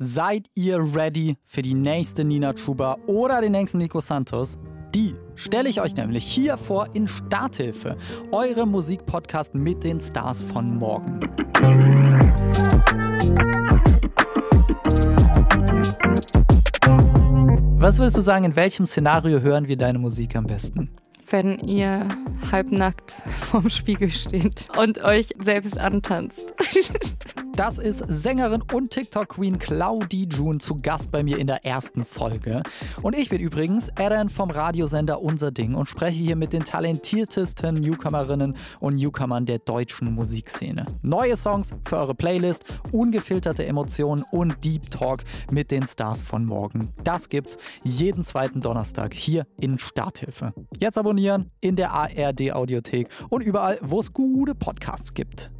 Seid ihr ready für die nächste Nina Chuba oder den nächsten Nico Santos? Die stelle ich euch nämlich hier vor in Starthilfe, eure Musikpodcast mit den Stars von morgen. Was würdest du sagen, in welchem Szenario hören wir deine Musik am besten? Wenn ihr halbnackt vorm Spiegel steht und euch selbst antanzt. Das ist Sängerin und TikTok-Queen Claudie June zu Gast bei mir in der ersten Folge. Und ich bin übrigens Eren vom Radiosender Unser Ding und spreche hier mit den talentiertesten Newcomerinnen und Newcomern der deutschen Musikszene. Neue Songs für eure Playlist, ungefilterte Emotionen und Deep Talk mit den Stars von morgen. Das gibt's jeden zweiten Donnerstag hier in Starthilfe. Jetzt abonnieren in der ARD Audiothek und überall, wo es gute Podcasts gibt.